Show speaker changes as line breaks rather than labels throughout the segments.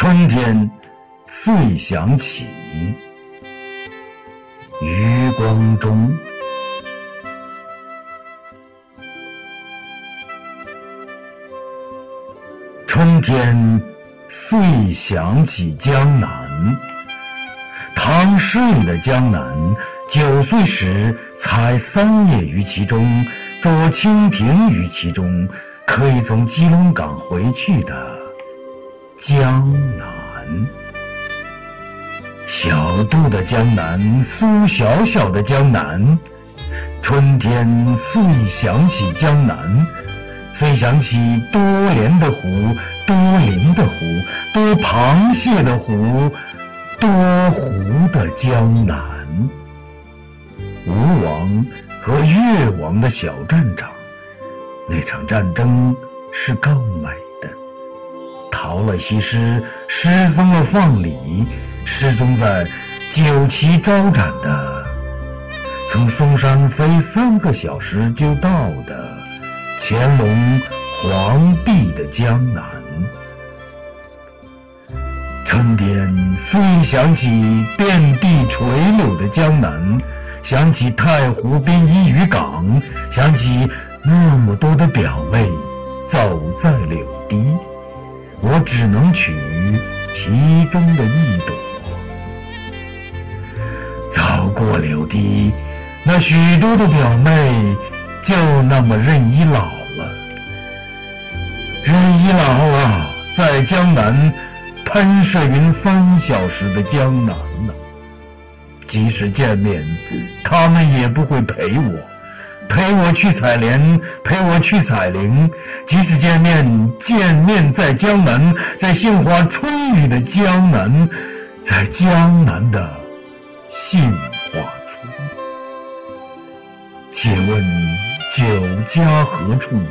春天遂想起，余光中。春天遂想起江南，唐诗里的江南，九岁时采桑叶于其中，捉蜻蜓于其中，可以从基隆港回去的江南。小杜的江南，苏小小的江南，春天遂想起江南。遂想起多莲的湖，多林的湖，多螃蟹的湖，多湖的江南。吴王和越王的小战场，那场战争是更美的。陶了西施失踪了放礼，失踪在酒旗招展的，从嵩山飞三个小时就到的。乾隆皇帝的江南，春天虽想起遍地垂柳的江南，想起太湖边一渔港，想起那么多的表妹走在柳堤，我只能取其中的一朵。走过柳堤，那许多的表妹就那么任意老了。任一老啊，在江南喷射云三小时的江南呢，即使见面，他们也不会陪我，陪我去采莲，陪我去采菱。即使见面，见面在江南，在杏花春雨的江南，在江南的杏花村。借问酒家何处？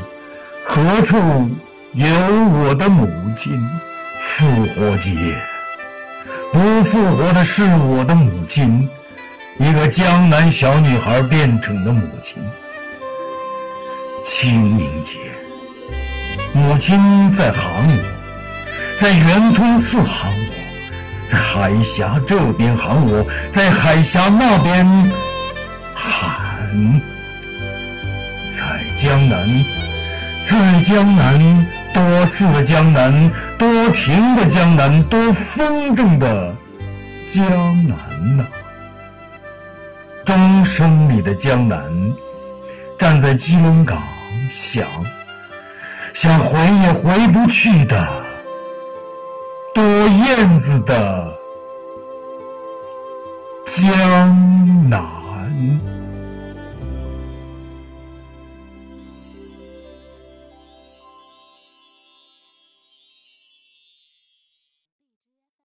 何处？有我的母亲，复活节，不复活的是我的母亲，一个江南小女孩变成的母亲。清明节，母亲在喊我，在圆通寺喊我，在海峡这边喊我，在海峡那边喊，在江南，在江南。多次的江南，多情的江南，多风筝的江南呐！钟声里的江南，站在基隆港想，想回也回不去的多燕子的江南。